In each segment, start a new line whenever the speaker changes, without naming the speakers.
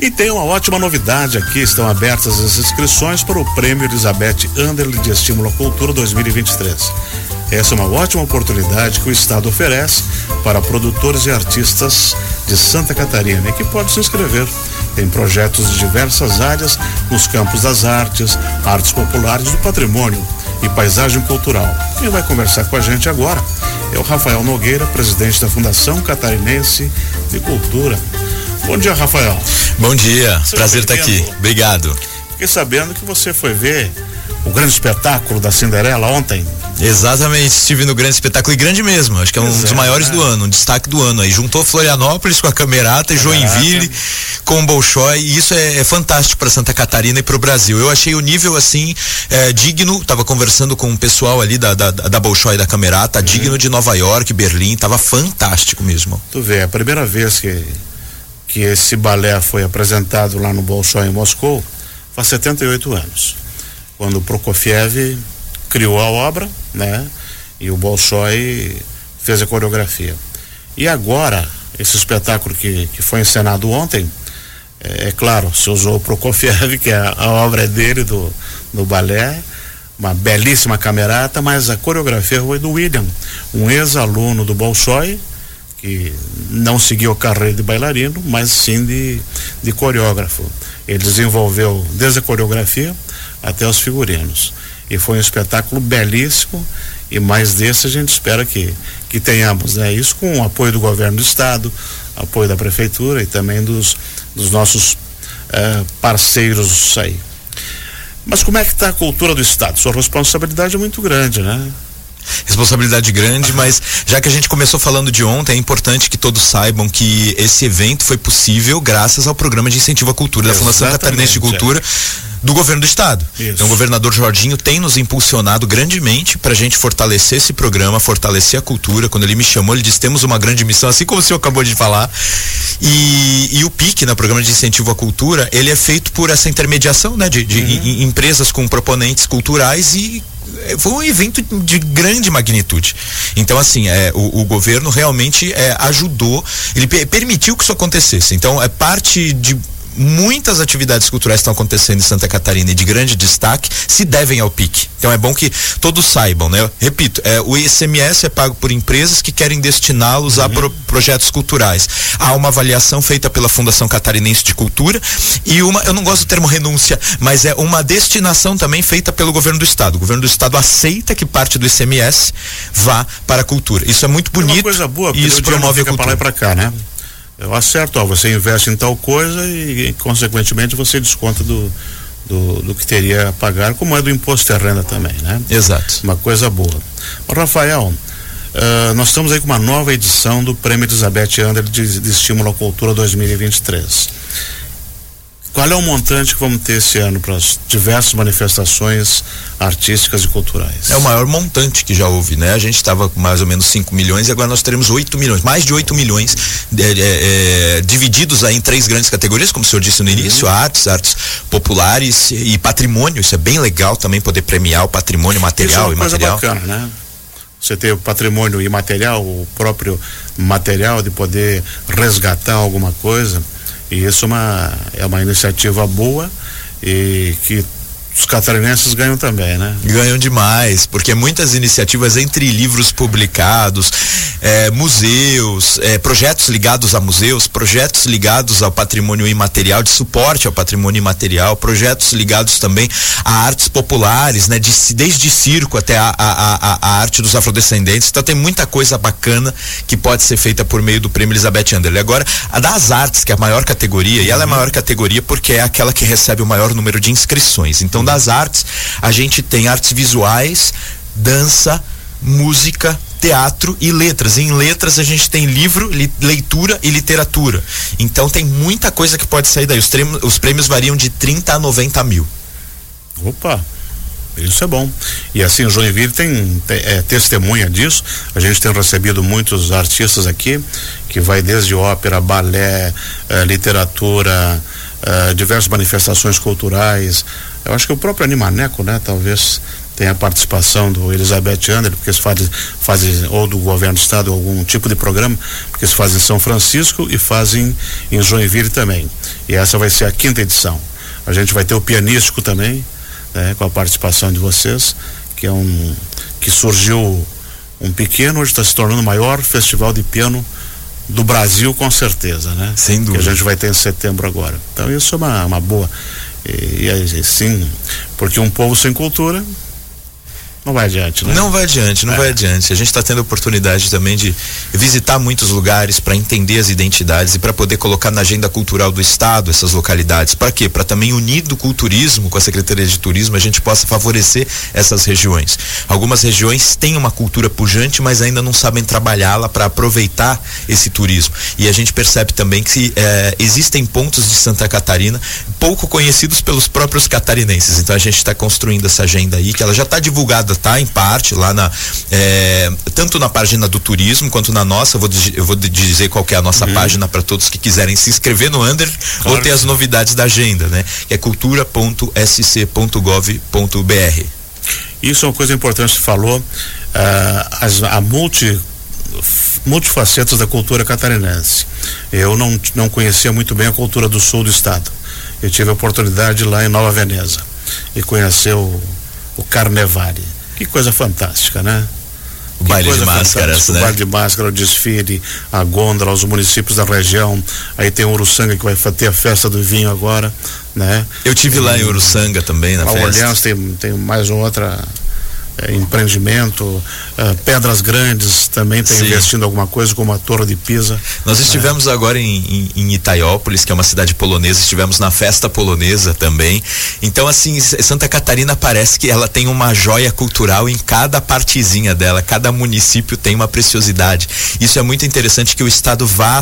E tem uma ótima novidade aqui, estão abertas as inscrições para o Prêmio Elizabeth Anderle de Estímulo à Cultura 2023. Essa é uma ótima oportunidade que o Estado oferece para produtores e artistas de Santa Catarina e que pode se inscrever. Tem projetos de diversas áreas nos campos das artes, artes populares do patrimônio e paisagem cultural. Quem vai conversar com a gente agora é o Rafael Nogueira, presidente da Fundação Catarinense de Cultura. Bom dia, Rafael.
Bom dia, Seja prazer estar aqui. Obrigado.
Fiquei sabendo que você foi ver o grande espetáculo da Cinderela ontem.
Exatamente, estive no grande espetáculo e grande mesmo, acho que é um dos maiores né? do ano, um destaque do ano aí. Juntou Florianópolis com a Camerata e Joinville com o Bolshoi e isso é, é fantástico para Santa Catarina e para o Brasil. Eu achei o nível assim é, digno, tava conversando com o pessoal ali da, da, da Bolshoi e da Camerata, uhum. digno de Nova York, Berlim, tava fantástico mesmo.
Tu vê, é a primeira vez que, que esse balé foi apresentado lá no Bolshoi em Moscou faz 78 anos, quando Prokofiev criou a obra, né? E o Bolshoi fez a coreografia. E agora, esse espetáculo que, que foi encenado ontem, é, é claro, se usou Prokofiev, que é a, a obra é dele, do, do balé, uma belíssima camerata, mas a coreografia foi do William, um ex-aluno do Bolshoi, que não seguiu a carreira de bailarino, mas sim de, de coreógrafo. Ele desenvolveu desde a coreografia até os figurinos e foi um espetáculo belíssimo e mais desse a gente espera que que tenhamos, né? Isso com o apoio do governo do estado, apoio da prefeitura e também dos dos nossos uh, parceiros aí. Mas como é que está a cultura do estado? Sua responsabilidade é muito grande, né?
Responsabilidade grande, mas já que a gente começou falando de ontem, é importante que todos saibam que esse evento foi possível graças ao programa de incentivo à cultura da Fundação Catarinense de Cultura. É do governo do estado. Isso. Então o governador Jorginho tem nos impulsionado grandemente para a gente fortalecer esse programa, fortalecer a cultura. Quando ele me chamou, ele disse: temos uma grande missão, assim como o senhor acabou de falar. E, e o PIC, né, Programa de Incentivo à Cultura, ele é feito por essa intermediação né, de, de uhum. empresas com proponentes culturais e é, foi um evento de grande magnitude. Então, assim, é, o, o governo realmente é, ajudou, ele permitiu que isso acontecesse. Então, é parte de muitas atividades culturais estão acontecendo em Santa Catarina e de grande destaque se devem ao PIC. Então é bom que todos saibam, né? repito, é, o ICMS é pago por empresas que querem destiná-los a pro, projetos culturais. Há uma avaliação feita pela Fundação Catarinense de Cultura e uma, eu não gosto do termo renúncia, mas é uma destinação também feita pelo governo do estado. O governo do estado aceita que parte do ICMS vá para a cultura. Isso é muito bonito. É uma
coisa boa, isso promove a cultura. Para lá e para cá, né? Eu acerto, ó, você investe em tal coisa e, consequentemente, você desconta do, do, do, que teria a pagar, como é do imposto de renda também, né?
Exato.
Uma coisa boa. Rafael, uh, nós estamos aí com uma nova edição do Prêmio Elizabeth Ander de, de Estímulo à Cultura 2023. Qual é o montante que vamos ter esse ano para as diversas manifestações artísticas e culturais?
É o maior montante que já houve, né? A gente estava com mais ou menos 5 milhões e agora nós teremos 8 milhões, mais de 8 milhões é, é, é, divididos aí em três grandes categorias, como o senhor disse no início, uhum. artes, artes populares e patrimônio. Isso é bem legal também poder premiar o patrimônio material
Isso é uma
e
coisa material. bacana, né? Você ter o patrimônio imaterial, o próprio material de poder resgatar alguma coisa e isso é uma, é uma iniciativa boa e que os catarinenses ganham também, né?
Ganham demais, porque muitas iniciativas entre livros publicados, é, museus, é, projetos ligados a museus, projetos ligados ao patrimônio imaterial, de suporte ao patrimônio imaterial, projetos ligados também a artes populares, né? De, desde circo até a, a, a, a arte dos afrodescendentes. Então tem muita coisa bacana que pode ser feita por meio do prêmio Elizabeth Anderle. Agora, a das artes, que é a maior categoria, e ela é a maior categoria porque é aquela que recebe o maior número de inscrições. Então, das artes, a gente tem artes visuais, dança, música, teatro e letras. Em letras a gente tem livro, li, leitura e literatura. Então tem muita coisa que pode sair daí. Os, os prêmios variam de 30 a 90 mil.
Opa! Isso é bom. E assim, o Joinville tem, tem é, testemunha disso. A gente tem recebido muitos artistas aqui, que vai desde ópera, balé, é, literatura, é, diversas manifestações culturais, eu acho que o próprio Animaneco, né, talvez tenha a participação do Elizabeth Ander, porque se faz, faz ou do governo do estado, algum tipo de programa, porque se faz em São Francisco e fazem em Joinville também. E essa vai ser a quinta edição. A gente vai ter o pianístico também, né, com a participação de vocês, que é um que surgiu um pequeno, hoje está se tornando o maior festival de piano do Brasil, com certeza, né?
Sem dúvida.
Que a gente vai ter em setembro agora. Então isso é uma, uma boa. E, e, sim, porque um povo sem cultura não vai adiante, né?
Não vai adiante, não é. vai adiante. A gente está tendo a oportunidade também de visitar muitos lugares para entender as identidades e para poder colocar na agenda cultural do estado essas localidades. Para quê? Para também unido com o turismo, com a Secretaria de Turismo, a gente possa favorecer essas regiões. Algumas regiões têm uma cultura pujante, mas ainda não sabem trabalhá-la para aproveitar esse turismo. E a gente percebe também que eh, existem pontos de Santa Catarina pouco conhecidos pelos próprios catarinenses. Então a gente está construindo essa agenda aí, que ela já está divulgada tá em parte lá na é, tanto na página do turismo quanto na nossa. Eu vou, eu vou dizer qual é a nossa uhum. página para todos que quiserem se inscrever no Under claro. ou ter as novidades da agenda, né? Que é cultura.sc.gov.br.
Isso é uma coisa importante que falou. Uh, as, a multi multifacetas da cultura catarinense. Eu não, não conhecia muito bem a cultura do sul do estado. Eu tive a oportunidade lá em Nova Veneza e conhecer o, o Carnevale. Que coisa fantástica, né?
O que baile de máscaras, né?
O baile de máscara, o desfile, a gôndola, os municípios da região. Aí tem Uruçanga que vai ter a festa do vinho agora, né?
Eu tive lá em Uruçanga também na a festa.
Orleans tem, tem mais outra é, empreendimento, é, Pedras Grandes também está investindo alguma coisa como a Torre de Pisa.
Nós estivemos é. agora em, em, em, Itaiópolis, que é uma cidade polonesa, estivemos na festa polonesa também. Então, assim, Santa Catarina parece que ela tem uma joia cultural em cada partezinha dela, cada município tem uma preciosidade. Isso é muito interessante que o Estado vá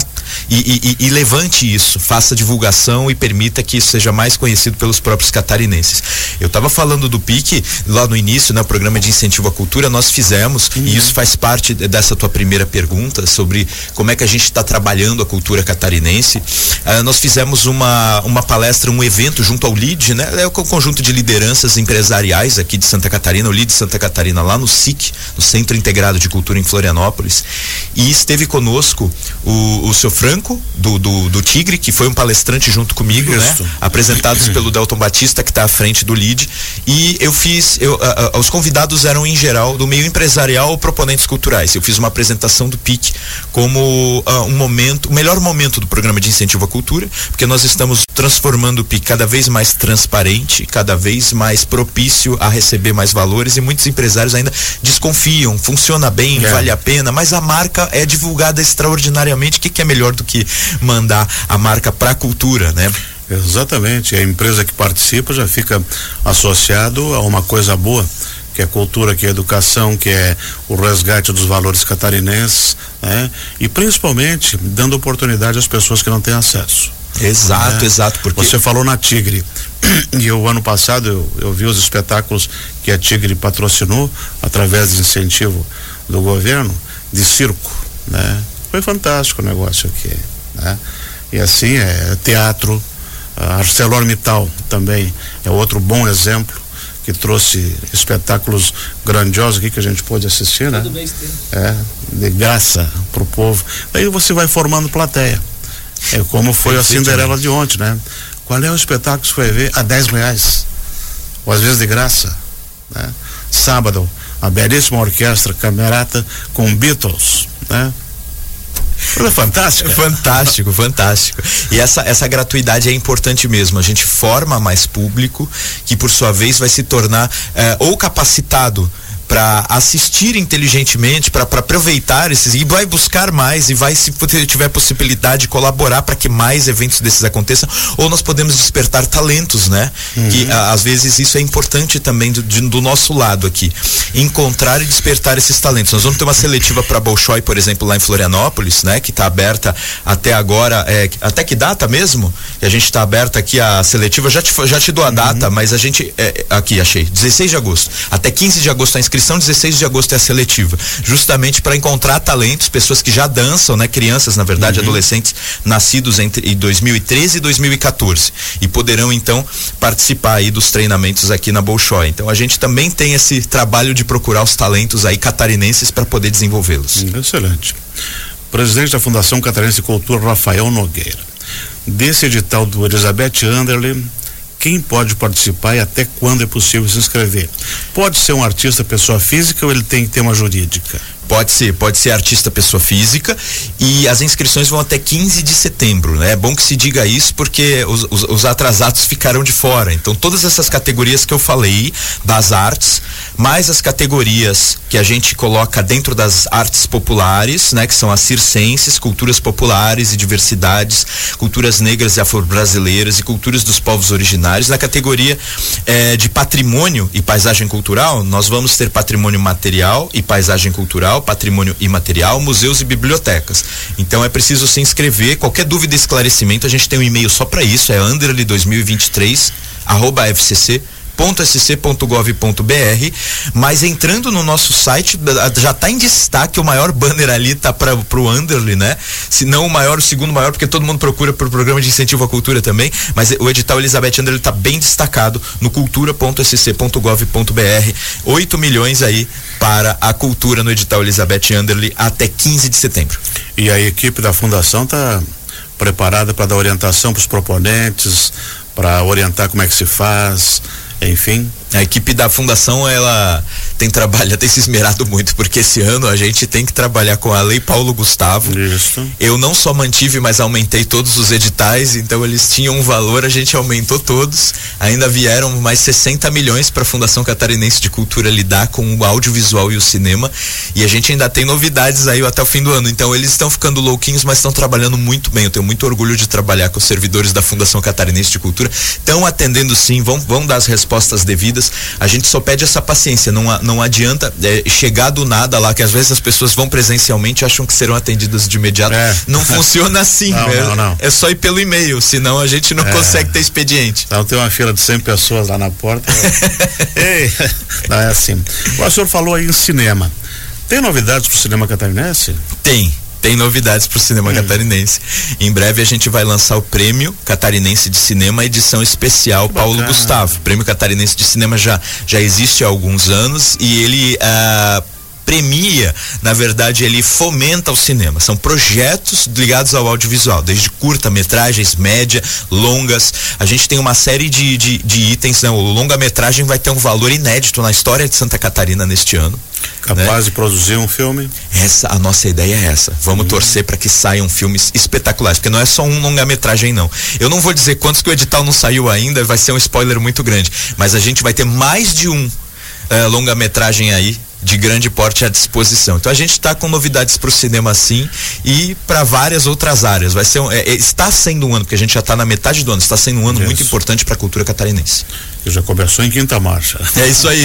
e, e, e levante isso, faça divulgação e permita que isso seja mais conhecido pelos próprios catarinenses. Eu estava falando do PIC lá no início, né, o programa de incentivo à cultura nós fizemos, uhum. e isso faz parte dessa tua primeira pergunta sobre como é que a gente está trabalhando a cultura catarinense. Uh, nós fizemos uma, uma palestra, um evento junto ao LID, né? É o conjunto de lideranças empresariais aqui de Santa Catarina, o LID Santa Catarina, lá no SIC, no Centro Integrado de Cultura em Florianópolis. E esteve conosco o, o seu Franco, do, do, do Tigre, que foi um palestrante junto comigo, né? né? Apresentados pelo Delton Batista, que está à frente do LID. E eu fiz, eu, uh, uh, os convidados eram, em geral, do meio empresarial ou proponentes culturais. Eu fiz uma apresentação do PIC como uh, um momento, o melhor momento do programa de incentivo à cultura, porque nós estamos transformando o PIC cada vez mais transparente, cada vez mais propício a receber mais valores e muitos empresários ainda desconfiam, funciona bem, é. vale a pena, mas a marca é divulgada extraordinariamente. O que, que é melhor do que mandar a marca para a cultura, né?
Exatamente, a empresa que participa já fica associado a uma coisa boa que é cultura, que é educação, que é o resgate dos valores catarinenses, né? E principalmente dando oportunidade às pessoas que não têm acesso.
Exato, né? exato. Porque
você falou na Tigre e o ano passado eu, eu vi os espetáculos que a Tigre patrocinou através de incentivo do governo de circo, né? Foi fantástico o negócio aqui, né? E assim é teatro, ArcelorMittal também é outro bom exemplo que trouxe espetáculos grandiosos aqui que a gente pôde assistir, né? É, de graça para o povo. Daí você vai formando plateia. É como foi a Cinderela de ontem, né? Qual é o espetáculo que você vai ver? A 10 reais. Ou às vezes de graça. Né? Sábado, a belíssima orquestra Camerata com Beatles, né?
Coisa fantástica. Fantástico, fantástico. E essa, essa gratuidade é importante mesmo. A gente forma mais público que, por sua vez, vai se tornar eh, ou capacitado para assistir inteligentemente, para aproveitar esses e vai buscar mais e vai se tiver possibilidade colaborar para que mais eventos desses aconteçam, ou nós podemos despertar talentos, né? Uhum. Que a, às vezes isso é importante também do, de, do, nosso lado aqui, encontrar e despertar esses talentos. Nós vamos ter uma seletiva para Bolshoi, por exemplo, lá em Florianópolis, né? Que está aberta até agora, é, até que data mesmo? Que a gente está aberta aqui a seletiva, já te, já te dou a data, uhum. mas a gente é, aqui achei, 16 de agosto, até 15 de agosto está inscrito inscrição 16 de agosto é a seletiva, justamente para encontrar talentos, pessoas que já dançam, né, crianças, na verdade, uhum. adolescentes nascidos entre 2013 e 2014 e poderão então participar aí dos treinamentos aqui na Bolshoi. Então a gente também tem esse trabalho de procurar os talentos aí catarinenses para poder desenvolvê-los.
Excelente. Presidente da Fundação Catarinense de Cultura, Rafael Nogueira. desse edital do Elizabeth Anderle, quem pode participar e até quando é possível se inscrever? Pode ser um artista pessoa física ou ele tem que ter uma jurídica?
Pode ser, pode ser artista pessoa física e as inscrições vão até 15 de setembro, né? É bom que se diga isso porque os, os, os, atrasados ficarão de fora. Então todas essas categorias que eu falei das artes, mais as categorias que a gente coloca dentro das artes populares, né? Que são as circenses, culturas populares e diversidades, culturas negras e afro-brasileiras e culturas dos povos originários. Na categoria eh, de patrimônio e paisagem cultural, nós vamos ter patrimônio material e paisagem cultural patrimônio imaterial, museus e bibliotecas. Então é preciso se inscrever. Qualquer dúvida esclarecimento, a gente tem um e-mail só para isso, é underly2023 arroba fcc .sc.gov.br, mas entrando no nosso site já está em destaque o maior banner ali tá para o Underly, né? Se não o maior, o segundo maior, porque todo mundo procura por programa de incentivo à cultura também, mas o edital Elizabeth Underly está bem destacado no cultura.sc.gov.br. 8 milhões aí para a cultura no edital Elizabeth Underly até 15 de setembro.
E a equipe da fundação está preparada para dar orientação para os proponentes, para orientar como é que se faz, enfim.
A equipe da fundação, ela tem trabalhado, tem se esmerado muito, porque esse ano a gente tem que trabalhar com a Lei Paulo Gustavo.
Isso.
Eu não só mantive, mas aumentei todos os editais, então eles tinham um valor, a gente aumentou todos. Ainda vieram mais 60 milhões para a Fundação Catarinense de Cultura lidar com o audiovisual e o cinema. E a gente ainda tem novidades aí até o fim do ano. Então eles estão ficando louquinhos, mas estão trabalhando muito bem. Eu tenho muito orgulho de trabalhar com os servidores da Fundação Catarinense de Cultura. Estão atendendo sim, vão, vão dar as respostas devidas. A gente só pede essa paciência, não, não adianta é, chegar do nada lá, que às vezes as pessoas vão presencialmente e acham que serão atendidas de imediato. É. Não funciona assim,
não,
é,
não, não.
é só ir pelo e-mail, senão a gente não é. consegue ter expediente.
Então tem uma fila de 100 pessoas lá na porta. Ei, não é assim. O senhor falou aí em cinema. Tem novidades para o cinema catarinense?
Tem tem novidades para o cinema hum. catarinense. Em breve a gente vai lançar o Prêmio Catarinense de Cinema, edição especial Bacana. Paulo Gustavo. O Prêmio Catarinense de Cinema já, já existe há alguns anos e ele. Ah, premia, na verdade, ele fomenta o cinema. São projetos ligados ao audiovisual, desde curta-metragens, média, longas. A gente tem uma série de, de, de itens, né? O longa-metragem vai ter um valor inédito na história de Santa Catarina neste ano.
Capaz né? de produzir um filme?
Essa, a nossa ideia é essa. Vamos uhum. torcer para que saiam filmes espetaculares, porque não é só um longa-metragem, não. Eu não vou dizer quantos que o edital não saiu ainda, vai ser um spoiler muito grande. Mas a gente vai ter mais de um uh, longa-metragem aí de grande porte à disposição. Então a gente está com novidades para o cinema sim e para várias outras áreas. Vai ser um, é, é, está sendo um ano, porque a gente já está na metade do ano, está sendo um ano isso. muito importante para a cultura catarinense.
Que já começou em quinta marcha.
É isso aí.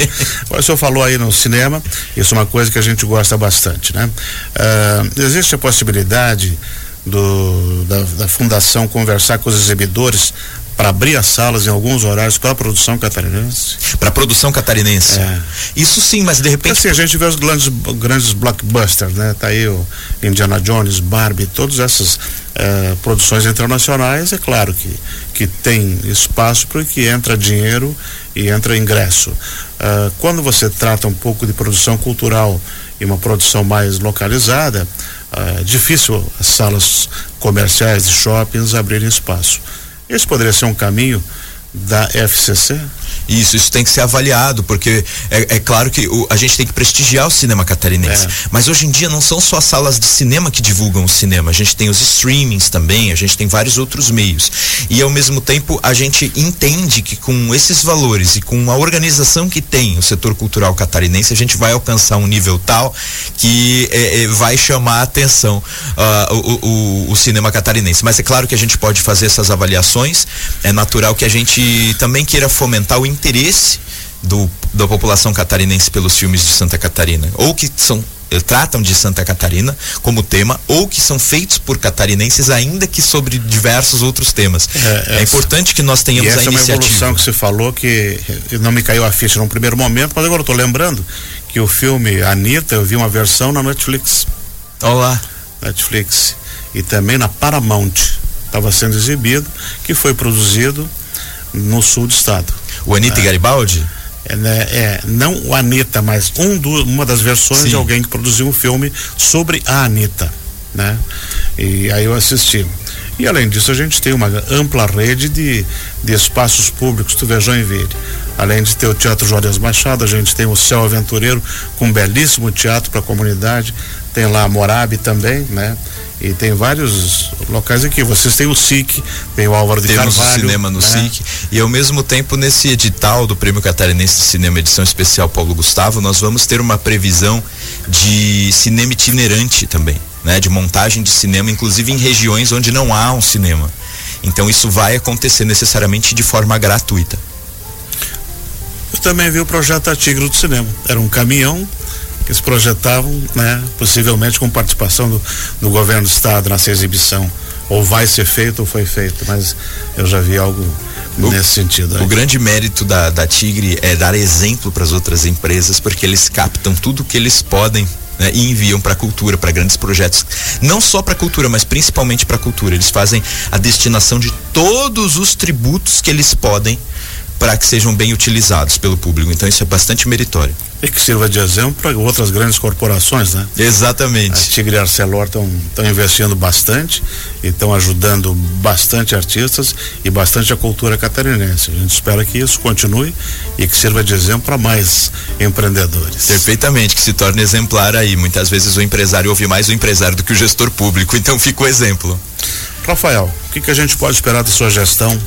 o senhor falou aí no cinema, isso é uma coisa que a gente gosta bastante, né? Uh, existe a possibilidade do, da, da fundação conversar com os exibidores para abrir as salas em alguns horários para a produção catarinense?
Para a produção catarinense. É. Isso sim, mas de repente.
Assim, a gente vê os grandes, grandes blockbusters, né? Tá aí o Indiana Jones, Barbie, todas essas eh, produções internacionais, é claro que, que tem espaço para que entra dinheiro e entra ingresso. Uh, quando você trata um pouco de produção cultural e uma produção mais localizada, uh, é difícil as salas comerciais e shoppings abrirem espaço. Esse poderia ser um caminho da FCC?
Isso, isso tem que ser avaliado, porque é, é claro que o, a gente tem que prestigiar o cinema catarinense. É. Mas hoje em dia não são só as salas de cinema que divulgam o cinema, a gente tem os streamings também, a gente tem vários outros meios. E ao mesmo tempo a gente entende que com esses valores e com a organização que tem o setor cultural catarinense, a gente vai alcançar um nível tal que é, é vai chamar a atenção uh, o, o, o cinema catarinense. Mas é claro que a gente pode fazer essas avaliações, é natural que a gente também queira fomentar o interesse do, da população catarinense pelos filmes de Santa Catarina, ou que são eh, tratam de Santa Catarina como tema ou que são feitos por catarinenses ainda que sobre diversos outros temas. É, é importante que nós tenhamos
essa
a iniciativa.
é uma evolução que você falou que não me caiu a ficha num primeiro momento, mas agora eu estou lembrando que o filme Anitta, eu vi uma versão na Netflix.
Olá.
Netflix. E também na Paramount. Estava sendo exibido, que foi produzido no sul do estado.
O Anitta é. Garibaldi?
É, né, é, não o Anitta, mas um do, uma das versões Sim. de alguém que produziu um filme sobre a Anitta, né? E aí eu assisti. E além disso, a gente tem uma ampla rede de, de espaços públicos. Tu vê Joinville. Além de ter o Teatro Juarez Machado, a gente tem o Céu Aventureiro, com um belíssimo teatro para a comunidade. Tem lá a Morabe também, né? E tem vários locais aqui. Vocês têm o SIC, tem o Álvaro de
Temos
Carvalho.
Temos o cinema no né? SIC. E ao mesmo tempo, nesse edital do Prêmio Catarinense de Cinema Edição Especial Paulo Gustavo, nós vamos ter uma previsão de cinema itinerante também, né? De montagem de cinema, inclusive em regiões onde não há um cinema. Então isso vai acontecer necessariamente de forma gratuita.
Eu também vi o projeto Tigre do Cinema. Era um caminhão que eles projetavam, né, possivelmente com participação do, do governo do estado nessa exibição. Ou vai ser feito ou foi feito, mas eu já vi algo o, nesse sentido.
Aí. O grande mérito da, da Tigre é dar exemplo para as outras empresas, porque eles captam tudo que eles podem né, e enviam para a cultura, para grandes projetos, não só para a cultura, mas principalmente para a cultura. Eles fazem a destinação de todos os tributos que eles podem para que sejam bem utilizados pelo público. Então isso é bastante meritório.
E que sirva de exemplo para outras grandes corporações, né?
Exatamente.
A Tigre e Arcelor estão investindo bastante e estão ajudando bastante artistas e bastante a cultura catarinense. A gente espera que isso continue e que sirva de exemplo para mais empreendedores.
Perfeitamente, que se torne exemplar aí. Muitas vezes o empresário ouve mais o empresário do que o gestor público, então fica o exemplo.
Rafael, o que, que, a gente pode esperar da sua gestão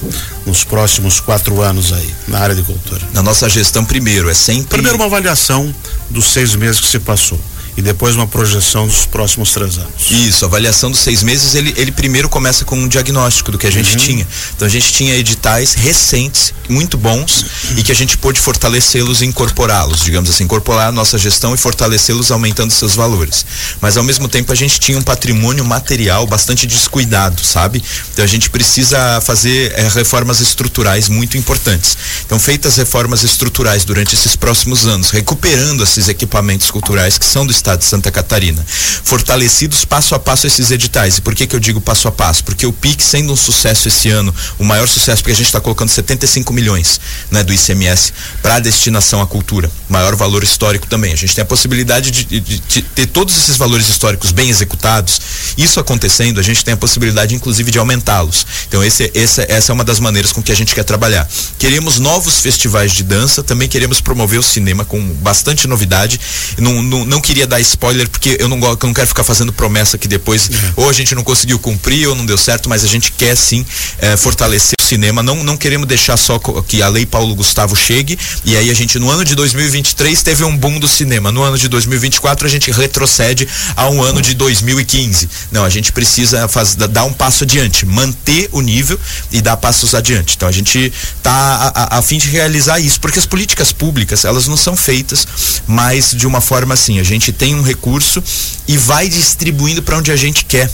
nos próximos quatro anos aí, na área de cultura?
Na nossa gestão, primeiro, é sempre.
Primeiro, uma avaliação dos seis meses que se passou e depois uma projeção dos próximos três anos.
Isso, a avaliação dos seis meses, ele, ele primeiro começa com um diagnóstico do que a gente uhum. tinha. Então a gente tinha editais recentes, muito bons, uhum. e que a gente pôde fortalecê-los e incorporá-los, digamos assim, incorporar a nossa gestão e fortalecê-los aumentando seus valores. Mas ao mesmo tempo a gente tinha um patrimônio material bastante descuidado, sabe? Então a gente precisa fazer é, reformas estruturais muito importantes. Então, feitas reformas estruturais durante esses próximos anos, recuperando esses equipamentos culturais que são do estado de Santa Catarina. Fortalecidos passo a passo esses editais. E por que que eu digo passo a passo? Porque o PIC sendo um sucesso esse ano, o maior sucesso, porque a gente está colocando 75 milhões né, do ICMS para destinação à cultura. Maior valor histórico também. A gente tem a possibilidade de, de, de, ter todos esses valores históricos bem executados. Isso acontecendo, a gente tem a possibilidade, inclusive, de aumentá-los. Então, esse, esse, essa é uma das maneiras com que a gente quer trabalhar. Queremos novos festivais de dança, também queremos promover o cinema com bastante novidade. Não, não, não queria dar spoiler porque eu não, eu não quero ficar fazendo promessa que depois é. ou a gente não conseguiu cumprir ou não deu certo, mas a gente quer sim é, fortalecer cinema. Não, não queremos deixar só que a lei Paulo Gustavo chegue e aí a gente no ano de 2023 teve um boom do cinema. No ano de 2024 a gente retrocede a um ano de 2015. Não, a gente precisa faz, dar um passo adiante, manter o nível e dar passos adiante. Então a gente está a, a, a fim de realizar isso, porque as políticas públicas elas não são feitas mais de uma forma assim. A gente tem um recurso e vai distribuindo para onde a gente quer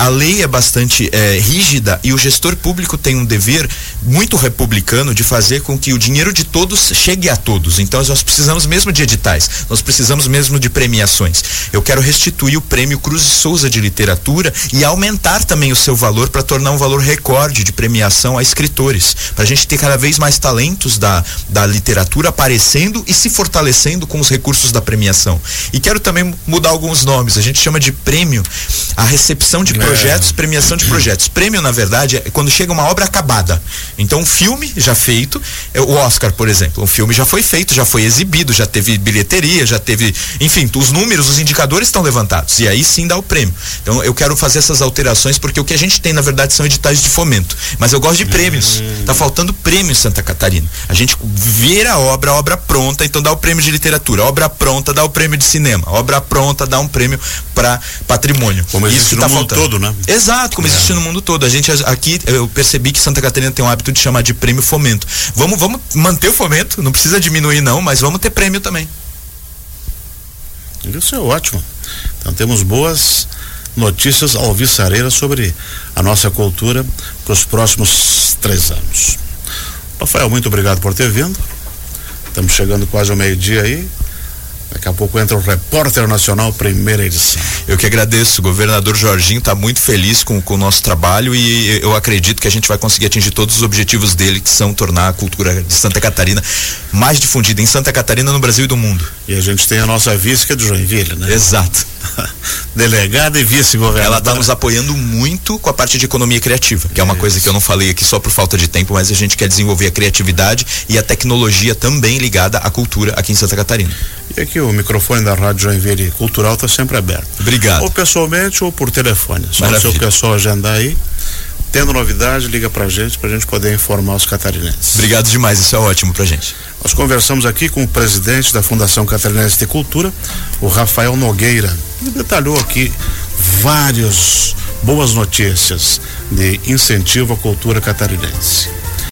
a lei é bastante é, rígida e o gestor público tem um dever muito republicano de fazer com que o dinheiro de todos chegue a todos. Então nós precisamos mesmo de editais, nós precisamos mesmo de premiações. Eu quero restituir o prêmio Cruz de Souza de literatura e aumentar também o seu valor para tornar um valor recorde de premiação a escritores, para a gente ter cada vez mais talentos da, da literatura aparecendo e se fortalecendo com os recursos da premiação. E quero também mudar alguns nomes. A gente chama de prêmio a recepção de é projetos, premiação de projetos. Prêmio, na verdade, é quando chega uma obra acabada. Então, um filme já feito, é o Oscar, por exemplo, um filme já foi feito, já foi exibido, já teve bilheteria, já teve, enfim, os números, os indicadores estão levantados. E aí sim dá o prêmio. Então, eu quero fazer essas alterações porque o que a gente tem, na verdade, são editais de fomento. Mas eu gosto de prêmios. Tá faltando prêmio em Santa Catarina. A gente vê a obra, a obra pronta, então dá o prêmio de literatura. A obra pronta dá o prêmio de cinema. A obra pronta dá um prêmio para patrimônio.
Como Isso está faltando. Todo, né?
Exato, como é. existe no mundo todo. A gente aqui, eu percebi que Santa Catarina tem um hábito de chamar de prêmio fomento. Vamos, vamos manter o fomento, não precisa diminuir não, mas vamos ter prêmio também.
Isso é ótimo. Então temos boas notícias alvissareiras sobre a nossa cultura para os próximos três anos. Rafael, muito obrigado por ter vindo. Estamos chegando quase ao meio-dia aí. Daqui a pouco entra o Repórter Nacional, primeira edição.
Eu que agradeço. O governador Jorginho está muito feliz com, com o nosso trabalho e eu acredito que a gente vai conseguir atingir todos os objetivos dele, que são tornar a cultura de Santa Catarina mais difundida em Santa Catarina, no Brasil e do mundo.
E a gente tem a nossa visca de Joinville, né?
Exato.
delegada e vice-governadora.
Ela está nos apoiando muito com a parte de economia criativa, que é uma Isso. coisa que eu não falei aqui só por falta de tempo, mas a gente quer desenvolver a criatividade e a tecnologia também ligada à cultura aqui em Santa Catarina.
E aqui o microfone da Rádio Joinville Cultural está sempre aberto.
Obrigado.
Ou pessoalmente ou por telefone. Só Maravilha. se o pessoal agendar aí. Tendo novidade, liga pra gente, pra gente poder informar os catarinenses.
Obrigado demais, isso é ótimo pra gente.
Nós conversamos aqui com o presidente da Fundação Catarinense de Cultura, o Rafael Nogueira. Ele detalhou aqui várias boas notícias de incentivo à cultura catarinense.